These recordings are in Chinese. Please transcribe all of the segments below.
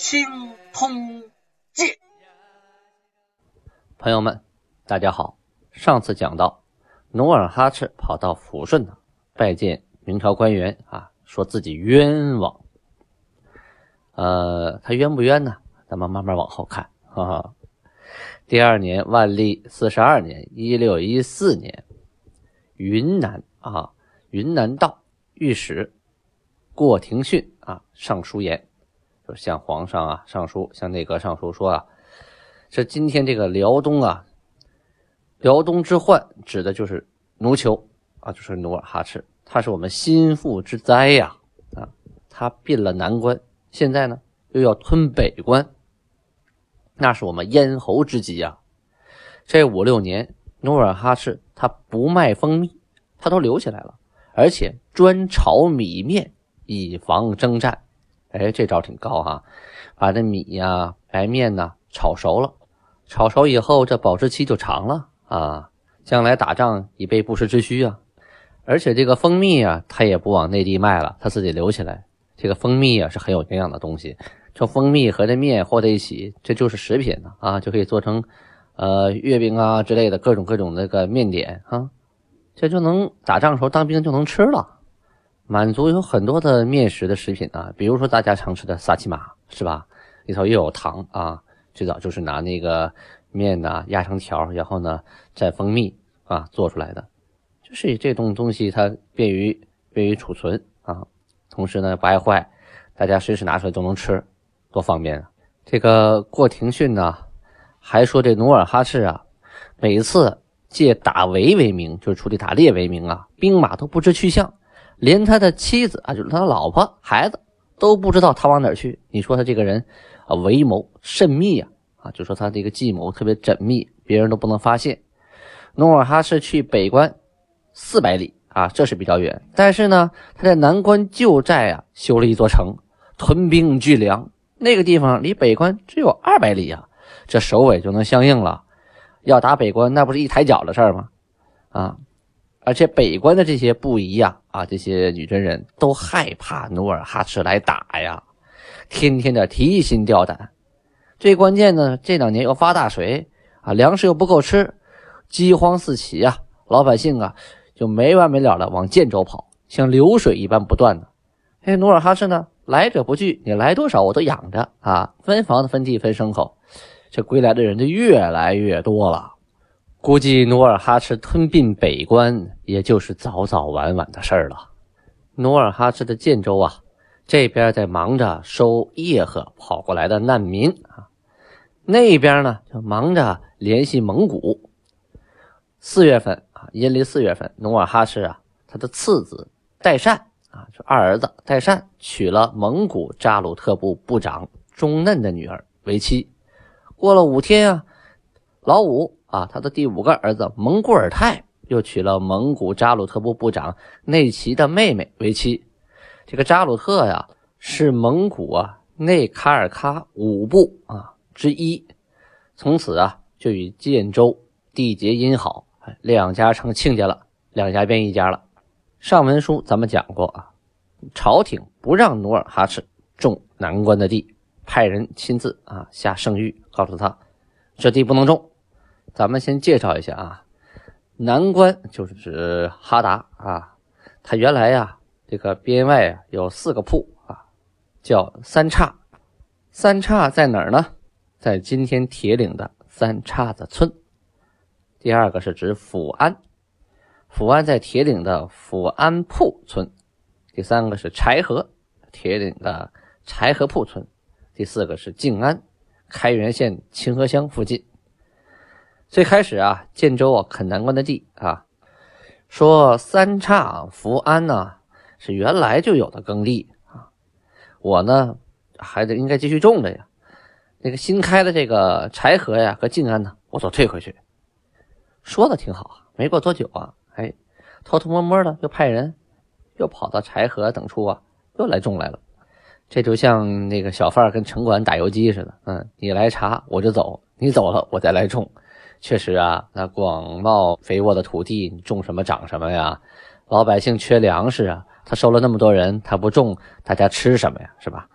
清通鉴》。朋友们，大家好。上次讲到，努尔哈赤跑到抚顺呢，拜见明朝官员啊，说自己冤枉。呃，他冤不冤呢？咱们慢慢往后看。哈哈。第二年，万历四十二年（一六一四年），云南啊，云南道御史过廷训啊，上书言，就向皇上啊上书，向内阁上书说啊，这今天这个辽东啊。辽东之患指的就是奴酋啊，就是努尔哈赤，他是我们心腹之灾呀啊！他并了南关，现在呢又要吞北关，那是我们咽喉之疾呀！这五六年，努尔哈赤他不卖蜂蜜，他都留起来了，而且专炒米面以防征战。哎，这招挺高哈！把这米呀、白面呐炒熟了，炒熟以后，这保质期就长了。啊，将来打仗以备不时之需啊！而且这个蜂蜜啊，他也不往内地卖了，他自己留起来。这个蜂蜜啊是很有营养的东西，这蜂蜜和这面和在一起，这就是食品啊，就可以做成呃月饼啊之类的各种各种那个面点啊，这就能打仗的时候当兵就能吃了，满足有很多的面食的食品啊，比如说大家常吃的萨琪玛是吧？里头又有糖啊，最早就是拿那个。面呐压成条，然后呢蘸蜂蜜啊做出来的，就是这东东西它便于便于储存啊，同时呢不爱坏，大家随时拿出来都能吃，多方便啊！这个过廷训呢还说这努尔哈赤啊，每次借打围为名，就是出去打猎为名啊，兵马都不知去向，连他的妻子啊，就是他的老婆孩子都不知道他往哪去。你说他这个人啊，为谋甚密呀！啊，就说他这个计谋特别缜密，别人都不能发现。努尔哈赤去北关四百里啊，这是比较远。但是呢，他在南关旧寨啊修了一座城，屯兵聚粮。那个地方离北关只有二百里啊，这首尾就能相应了。要打北关，那不是一抬脚的事儿吗？啊，而且北关的这些部仪呀，啊，这些女真人都害怕努尔哈赤来打呀，天天的提心吊胆。最关键呢，这两年又发大水啊，粮食又不够吃，饥荒四起啊，老百姓啊就没完没了的往建州跑，像流水一般不断的。哎，努尔哈赤呢，来者不拒，你来多少我都养着啊，分房子、分地、分牲口，这归来的人就越来越多了。估计努尔哈赤吞并北关，也就是早早晚晚的事儿了。努尔哈赤的建州啊，这边在忙着收叶赫跑过来的难民啊。那边呢，就忙着联系蒙古。四月份啊，阴历四月份，努尔哈赤啊，他的次子代善啊，就二儿子代善娶了蒙古扎鲁特部部长中嫩的女儿为妻。过了五天啊，老五啊，他的第五个儿子蒙古尔泰又娶了蒙古扎鲁特部部长内齐的妹妹为妻。这个扎鲁特呀，是蒙古啊内卡尔喀五部啊。之一，从此啊，就与建州缔结姻好，两家成亲家了，两家变一家了。上文书咱们讲过啊，朝廷不让努尔哈赤种南关的地，派人亲自啊下圣谕，告诉他这地不能种。咱们先介绍一下啊，南关就是指哈达啊，它原来呀这个边外啊有四个铺啊，叫三岔，三岔在哪儿呢？在今天铁岭的三岔子村，第二个是指福安，福安在铁岭的福安铺村，第三个是柴河，铁岭的柴河铺村，第四个是静安，开原县清河乡附近。最开始啊，建州啊啃南关的地啊，说三岔福安呢是原来就有的耕地啊，我呢还得应该继续种着呀。那个新开的这个柴河呀和静安呢，我都退回去。说的挺好啊，没过多久啊，哎，偷偷摸摸的又派人又跑到柴河等处啊，又来种来了。这就像那个小贩跟城管打游击似的，嗯，你来查我就走，你走了我再来种。确实啊，那广袤肥沃的土地，你种什么长什么呀？老百姓缺粮食啊，他收了那么多人，他不种，大家吃什么呀？是吧？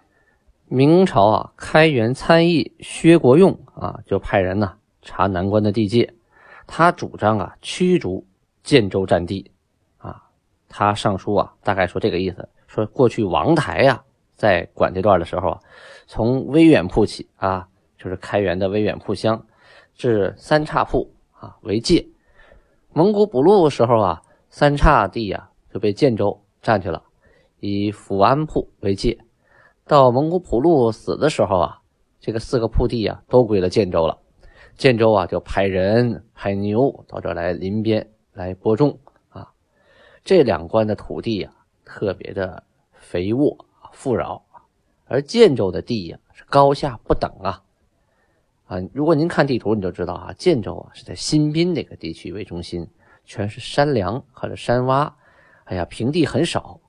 明朝啊，开元参议薛国用啊，就派人呢查南关的地界，他主张啊驱逐建州占地啊。他上书啊，大概说这个意思，说过去王台呀。在管这段的时候啊，从威远铺起啊，就是开元的威远铺乡，至三岔铺啊为界。蒙古补路时候啊，三岔地呀就被建州占去了，以抚安铺为界。到蒙古普路死的时候啊，这个四个铺地啊都归了建州了。建州啊就派人派牛到这来临边来播种啊。这两关的土地呀特别的肥沃。富饶，而建州的地呀是高下不等啊啊！如果您看地图，你就知道啊，建州啊是在新宾那个地区为中心，全是山梁或者山洼，哎呀，平地很少。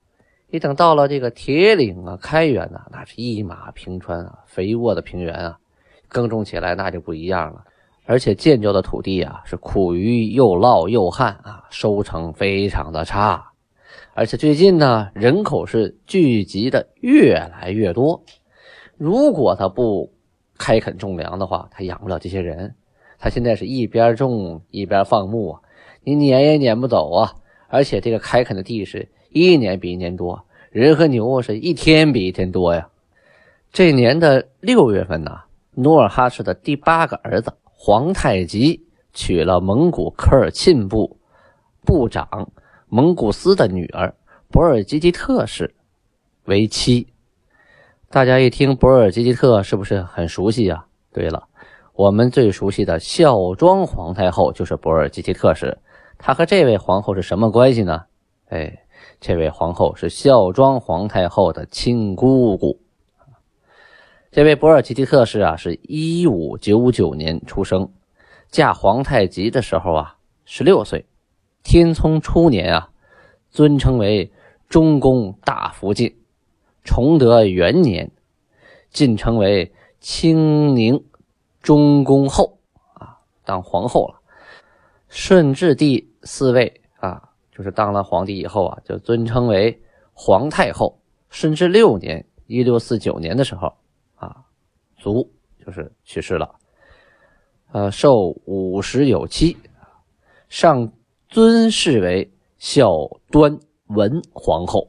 一等到了这个铁岭啊、开原呐，那是一马平川啊，肥沃的平原啊，耕种起来那就不一样了。而且建州的土地啊是苦于又涝又旱啊，收成非常的差。而且最近呢，人口是聚集的越来越多。如果他不开垦种粮的话，他养不了这些人。他现在是一边种一边放牧啊，你撵也撵不走啊。而且这个开垦的地是一年比一年多，人和牛是一天比一天多呀。这年的六月份呢，努尔哈赤的第八个儿子皇太极娶了蒙古科尔沁部部长。蒙古斯的女儿博尔济吉特氏为妻，大家一听博尔济吉特是不是很熟悉啊？对了，我们最熟悉的孝庄皇太后就是博尔济吉特氏，她和这位皇后是什么关系呢？哎，这位皇后是孝庄皇太后的亲姑姑。这位博尔济吉特氏啊，是一五九九年出生，嫁皇太极的时候啊，十六岁。天聪初年啊，尊称为中宫大福晋。崇德元年，晋称为清宁中宫后啊，当皇后了。顺治帝四位啊，就是当了皇帝以后啊，就尊称为皇太后。顺治六年（一六四九年）的时候啊，卒就是去世了。呃，寿五十有七，上。尊谥为孝端文皇后。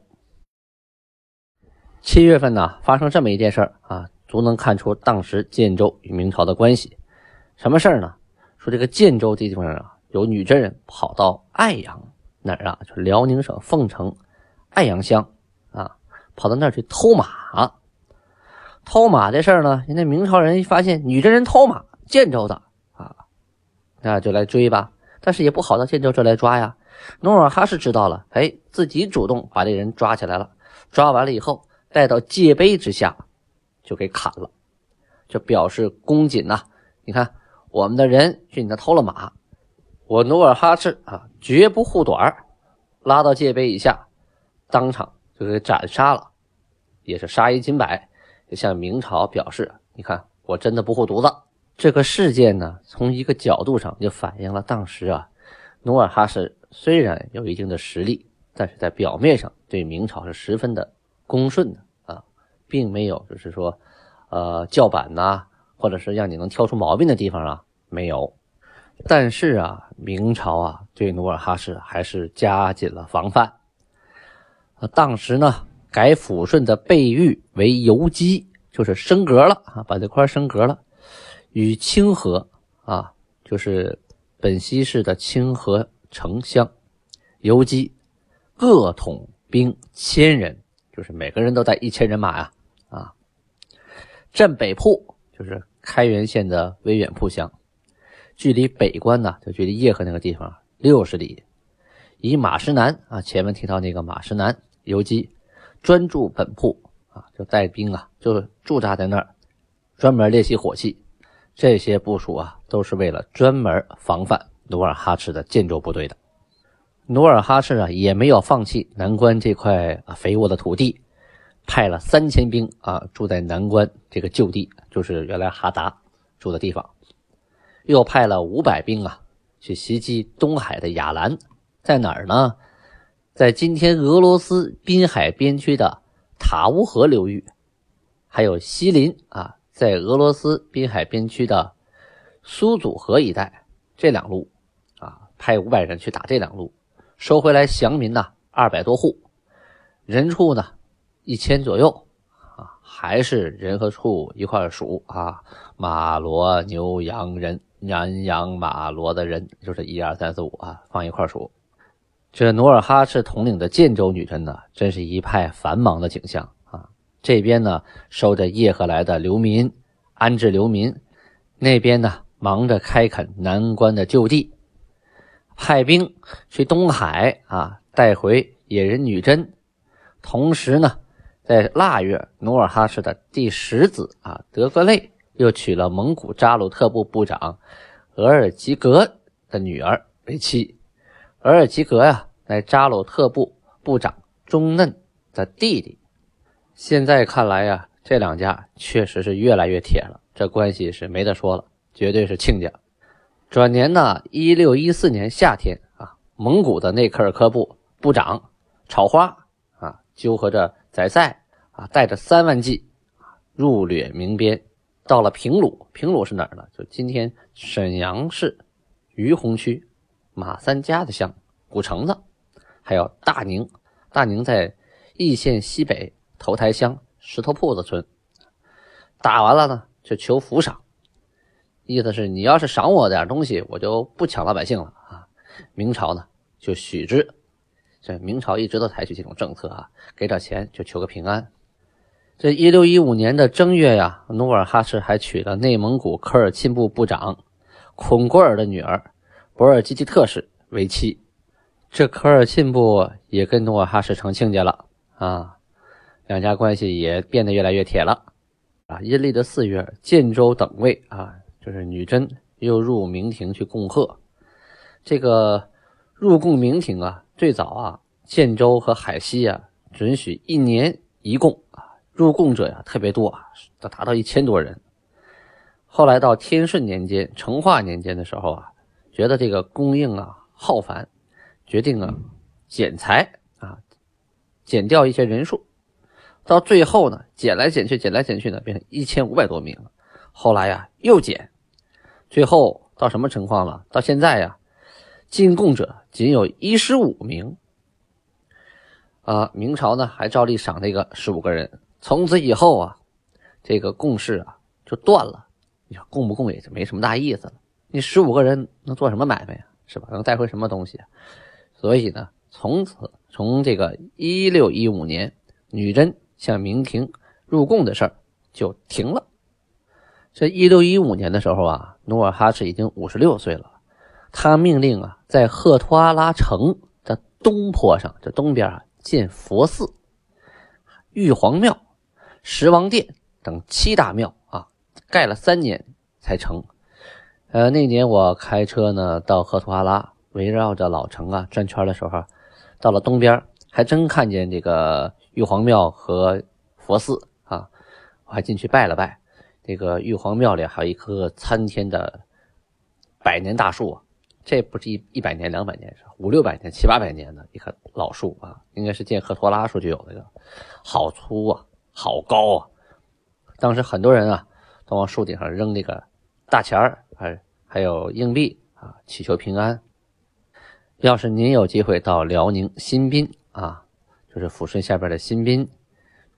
七月份呢，发生这么一件事儿啊，足能看出当时建州与明朝的关系。什么事儿呢？说这个建州这地方啊，有女真人跑到爱阳哪儿啊，就辽宁省凤城爱阳乡啊，跑到那儿去偷马。偷马这事儿呢，人家明朝人一发现女真人偷马，建州的啊，那就来追吧。但是也不好到建州这来抓呀。努尔哈赤知道了，哎，自己主动把这人抓起来了。抓完了以后，带到界碑之下，就给砍了，就表示恭谨呐。你看，我们的人去你那偷了马，我努尔哈赤啊，绝不护短拉到界碑以下，当场就给斩杀了，也是杀一儆百，就向明朝表示，你看，我真的不护犊子。这个事件呢，从一个角度上就反映了当时啊，努尔哈赤虽然有一定的实力，但是在表面上对明朝是十分的恭顺的啊，并没有就是说，呃，叫板呐，或者是让你能挑出毛病的地方啊，没有。但是啊，明朝啊对努尔哈赤还是加紧了防范。当时呢，改抚顺的贝玉为游击，就是升格了啊，把这块升格了。与清河啊，就是本溪市的清河城乡游击，各统兵千人，就是每个人都带一千人马呀啊。镇北铺就是开原县的威远铺乡，距离北关呢，就距离叶河那个地方六十里。以马石南啊，前面提到那个马石南游击，专驻本铺啊，就带兵啊，就驻扎在那儿。专门练习火器。这些部署啊，都是为了专门防范努尔哈赤的建州部队的。努尔哈赤啊，也没有放弃南关这块肥沃的土地，派了三千兵啊，住在南关这个旧地，就是原来哈达住的地方。又派了五百兵啊，去袭击东海的雅兰，在哪儿呢？在今天俄罗斯滨海边区的塔乌河流域，还有西林啊。在俄罗斯滨海边区的苏祖河一带，这两路啊，派五百人去打这两路，收回来降民呢二百多户，人畜呢一千左右啊，还是人和畜一块数啊，马骡牛羊人，羊羊马骡的人就是一二三四五啊，放一块数。这努尔哈赤统领的建州女真呢，真是一派繁忙的景象啊。这边呢收着叶赫来的流民，安置流民；那边呢忙着开垦南关的旧地，派兵去东海啊，带回野人女真。同时呢，在腊月，努尔哈赤的第十子啊德格类又娶了蒙古扎鲁特部部长额尔吉格的女儿为妻。额尔吉格呀，乃扎鲁特部部长中嫩的弟弟。现在看来呀，这两家确实是越来越铁了，这关系是没得说了，绝对是亲家。转年呢，一六一四年夏天啊，蒙古的内科尔科部部长草花啊，纠合着宰赛啊，带着三万骑啊，入掠明边，到了平鲁。平鲁是哪儿呢？就今天沈阳市于洪区马三家的乡古城子，还有大宁。大宁在易县西北。头台乡石头铺子村打完了呢，就求抚赏，意思是你要是赏我点东西，我就不抢老百姓了啊。明朝呢就许之，这明朝一直都采取这种政策啊，给点钱就求个平安。这一六一五年的正月呀，努尔哈赤还娶了内蒙古科尔沁部部长孔果尔的女儿博尔济吉特氏为妻。这科尔沁部也跟努尔哈赤成亲家了啊。两家关系也变得越来越铁了，啊！阴历的四月，建州等位啊，就是女真又入明廷去供贺。这个入贡明廷啊，最早啊，建州和海西啊，准许一年一贡啊，入贡者呀特别多啊，达达到一千多人。后来到天顺年间、成化年间的时候啊，觉得这个供应啊浩繁，决定啊减裁啊，减掉一些人数。到最后呢，减来减去，减来减去呢，变成一千五百多名了。后来呀，又减，最后到什么情况了？到现在呀，进贡者仅有一十五名。啊，明朝呢还照例赏那个十五个人。从此以后啊，这个贡事啊就断了。你说供不供也就没什么大意思了。你十五个人能做什么买卖呀？是吧？能带回什么东西？所以呢，从此从这个一六一五年，女真。向明廷入贡的事儿就停了。这一六一五年的时候啊，努尔哈赤已经五十六岁了。他命令啊，在赫图阿拉城的东坡上，这东边啊，建佛寺、玉皇庙、十王殿等七大庙啊，盖了三年才成。呃，那年我开车呢到赫图阿拉，围绕着老城啊转圈的时候，到了东边，还真看见这个。玉皇庙和佛寺啊，我还进去拜了拜。这个玉皇庙里还有一棵参天的百年大树，这不是一一百年、两百年，是五六百年、七八百年的一棵老树啊，应该是建赫托拉树就有那个，好粗啊，好高啊。当时很多人啊都往树顶上扔那个大钱儿，还还有硬币啊，祈求平安。要是您有机会到辽宁新宾啊。就是抚顺下边的新宾，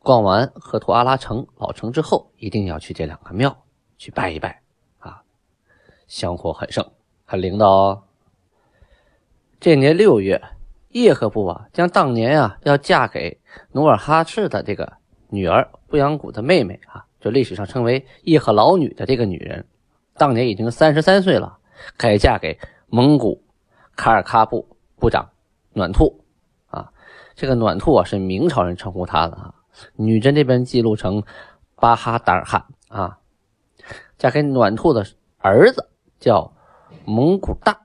逛完赫图阿拉城老城之后，一定要去这两个庙去拜一拜啊，香火很盛，很灵的哦。这年六月，叶赫部啊，将当年啊要嫁给努尔哈赤的这个女儿布扬古的妹妹啊，就历史上称为叶赫老女的这个女人，当年已经三十三岁了，改嫁给蒙古卡尔喀部部长暖兔啊。这个暖兔啊，是明朝人称呼他的啊。女真这边记录成巴哈达尔汗啊，嫁给暖兔的儿子叫蒙古大，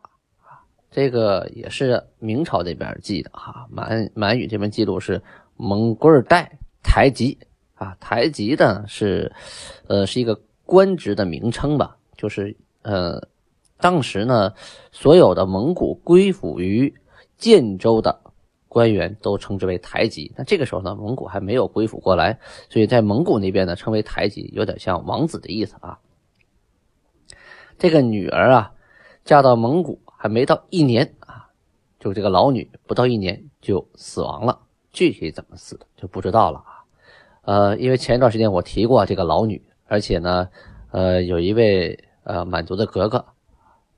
这个也是明朝这边记的哈。满满语这边记录是蒙古尔代台吉啊，台吉的是呃是一个官职的名称吧，就是呃当时呢所有的蒙古归附于建州的。官员都称之为台吉，那这个时候呢，蒙古还没有归附过来，所以在蒙古那边呢，称为台吉，有点像王子的意思啊。这个女儿啊，嫁到蒙古还没到一年啊，就这个老女不到一年就死亡了，具体怎么死的就不知道了啊。呃，因为前一段时间我提过这个老女，而且呢，呃，有一位呃满族的格格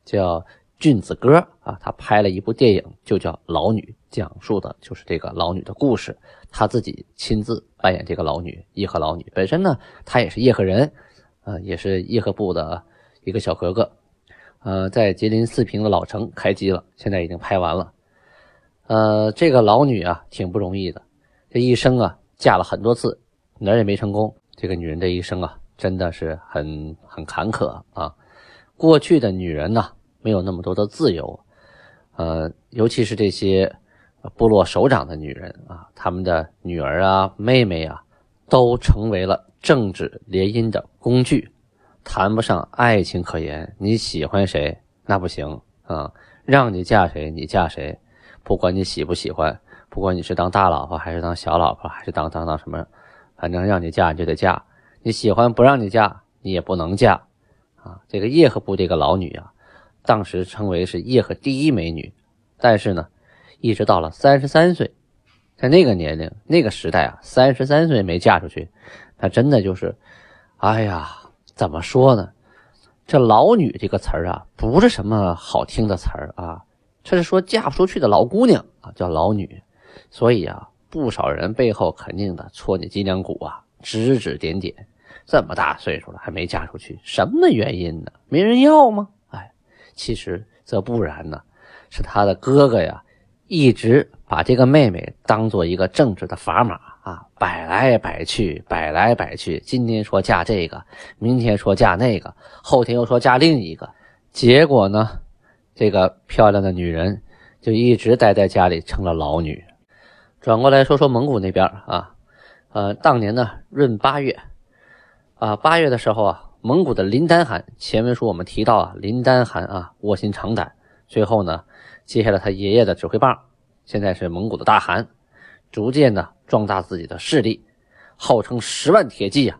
叫。俊子哥啊，他拍了一部电影，就叫《老女》，讲述的就是这个老女的故事。她自己亲自扮演这个老女，叶赫老女。本身呢，她也是叶赫人，呃，也是叶赫部的一个小格格。呃，在吉林四平的老城开机了，现在已经拍完了。呃，这个老女啊，挺不容易的，这一生啊，嫁了很多次，哪儿也没成功。这个女人的一生啊，真的是很很坎坷啊。过去的女人呢？没有那么多的自由，呃，尤其是这些部落首长的女人啊，他们的女儿啊、妹妹啊，都成为了政治联姻的工具，谈不上爱情可言。你喜欢谁，那不行啊，让你嫁谁你嫁谁，不管你喜不喜欢，不管你是当大老婆还是当小老婆，还是当当当什么，反正让你嫁你就得嫁，你喜欢不让你嫁你也不能嫁啊。这个叶赫部这个老女啊。当时称为是叶赫第一美女，但是呢，一直到了三十三岁，在那个年龄、那个时代啊，三十三岁没嫁出去，那真的就是，哎呀，怎么说呢？这“老女”这个词儿啊，不是什么好听的词儿啊，这是说嫁不出去的老姑娘啊，叫老女。所以啊，不少人背后肯定的戳你脊梁骨啊，指指点点。这么大岁数了还没嫁出去，什么原因呢？没人要吗？哎其实则不然呢，是他的哥哥呀，一直把这个妹妹当做一个政治的砝码啊，摆来摆去，摆来摆去。今天说嫁这个，明天说嫁那个，后天又说嫁另一个。结果呢，这个漂亮的女人就一直待在家里，成了老女。转过来说说蒙古那边啊，呃，当年呢闰八月啊，八月的时候啊。蒙古的林丹汗，前文书我们提到啊，林丹汗啊卧薪尝胆，最后呢接下了他爷爷的指挥棒，现在是蒙古的大汗，逐渐的壮大自己的势力，号称十万铁骑啊，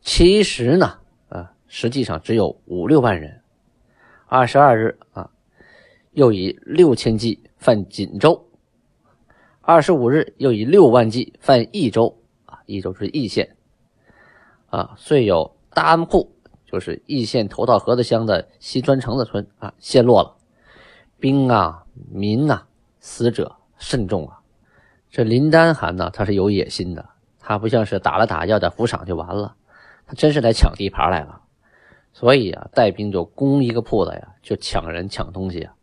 其实呢啊实际上只有五六万人。二十二日啊，又以六千骑犯锦州，二十五日又以六万骑犯益州。啊，益州是易县。啊，遂有。大安铺就是易县头道河子乡的西砖城子村啊，陷落了，兵啊民呐，死者甚众啊。这林丹汗呢，他是有野心的，他不像是打了打要点抚赏就完了，他真是来抢地盘来了。所以啊，带兵就攻一个铺子呀，就抢人抢东西啊，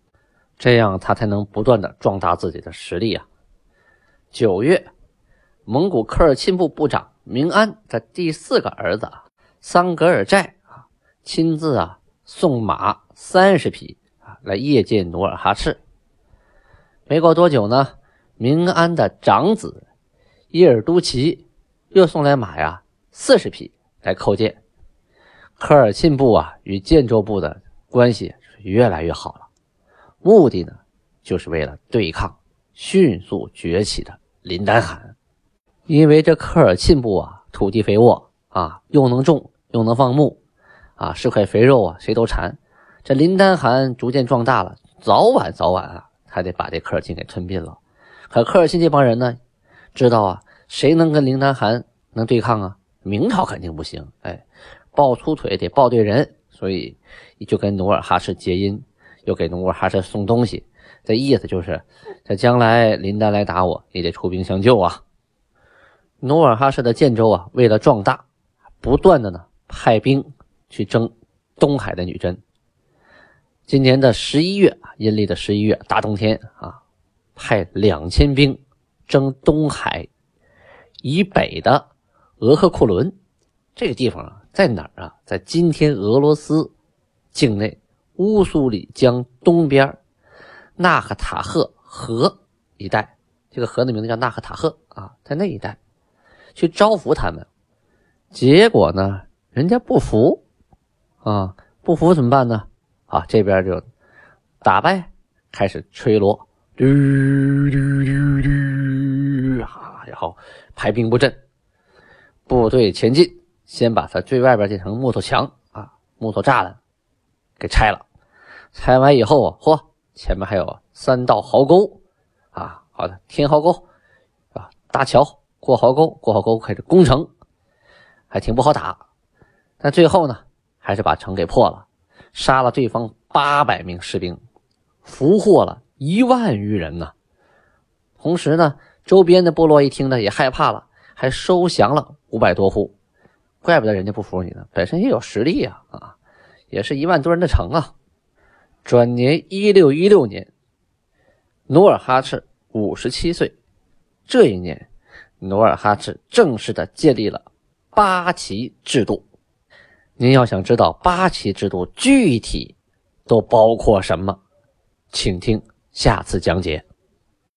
这样他才能不断的壮大自己的实力啊。九月，蒙古科尔沁部部长明安的第四个儿子。桑格尔寨啊，亲自啊送马三十匹来谒见努尔哈赤。没过多久呢，明安的长子伊尔都齐又送来马呀四十匹来叩见。科尔沁部啊与建州部的关系越来越好了，目的呢就是为了对抗迅速崛起的林丹汗，因为这科尔沁部啊土地肥沃啊又能种。又能放牧，啊，是块肥肉啊，谁都馋。这林丹汗逐渐壮大了，早晚早晚啊，还得把这科尔沁给吞并了。可科尔沁这帮人呢，知道啊，谁能跟林丹汗能对抗啊？明朝肯定不行，哎，抱粗腿得抱对人，所以就跟努尔哈赤结姻，又给努尔哈赤送东西，这意思就是，这将来林丹来打我，也得出兵相救啊。努尔哈赤的建州啊，为了壮大，不断的呢。派兵去征东海的女真。今年的十一月阴历的十一月，大冬天啊，派两千兵征东海以北的额克库伦这个地方啊，在哪儿啊？在今天俄罗斯境内乌苏里江东边纳赫塔赫河一带，这个河的名字叫纳赫塔赫啊，在那一带去招服他们，结果呢，人家不服啊，不服怎么办呢？啊，这边就打败，开始吹锣，嘟嘟嘟嘟，啊，然后排兵布阵，部队前进，先把他最外边这层木头墙啊、木头栅栏给拆了，拆完以后啊，嚯！前面还有三道壕沟，啊，好的，天壕沟，啊，搭桥过壕沟，过壕沟开始攻城，还挺不好打，但最后呢，还是把城给破了，杀了对方八百名士兵，俘获了一万余人呢。同时呢，周边的部落一听呢，也害怕了，还收降了五百多户，怪不得人家不服你呢，本身也有实力呀，啊，也是一万多人的城啊。转年一六一六年，努尔哈赤五十七岁。这一年，努尔哈赤正式的建立了八旗制度。您要想知道八旗制度具体都包括什么，请听下次讲解。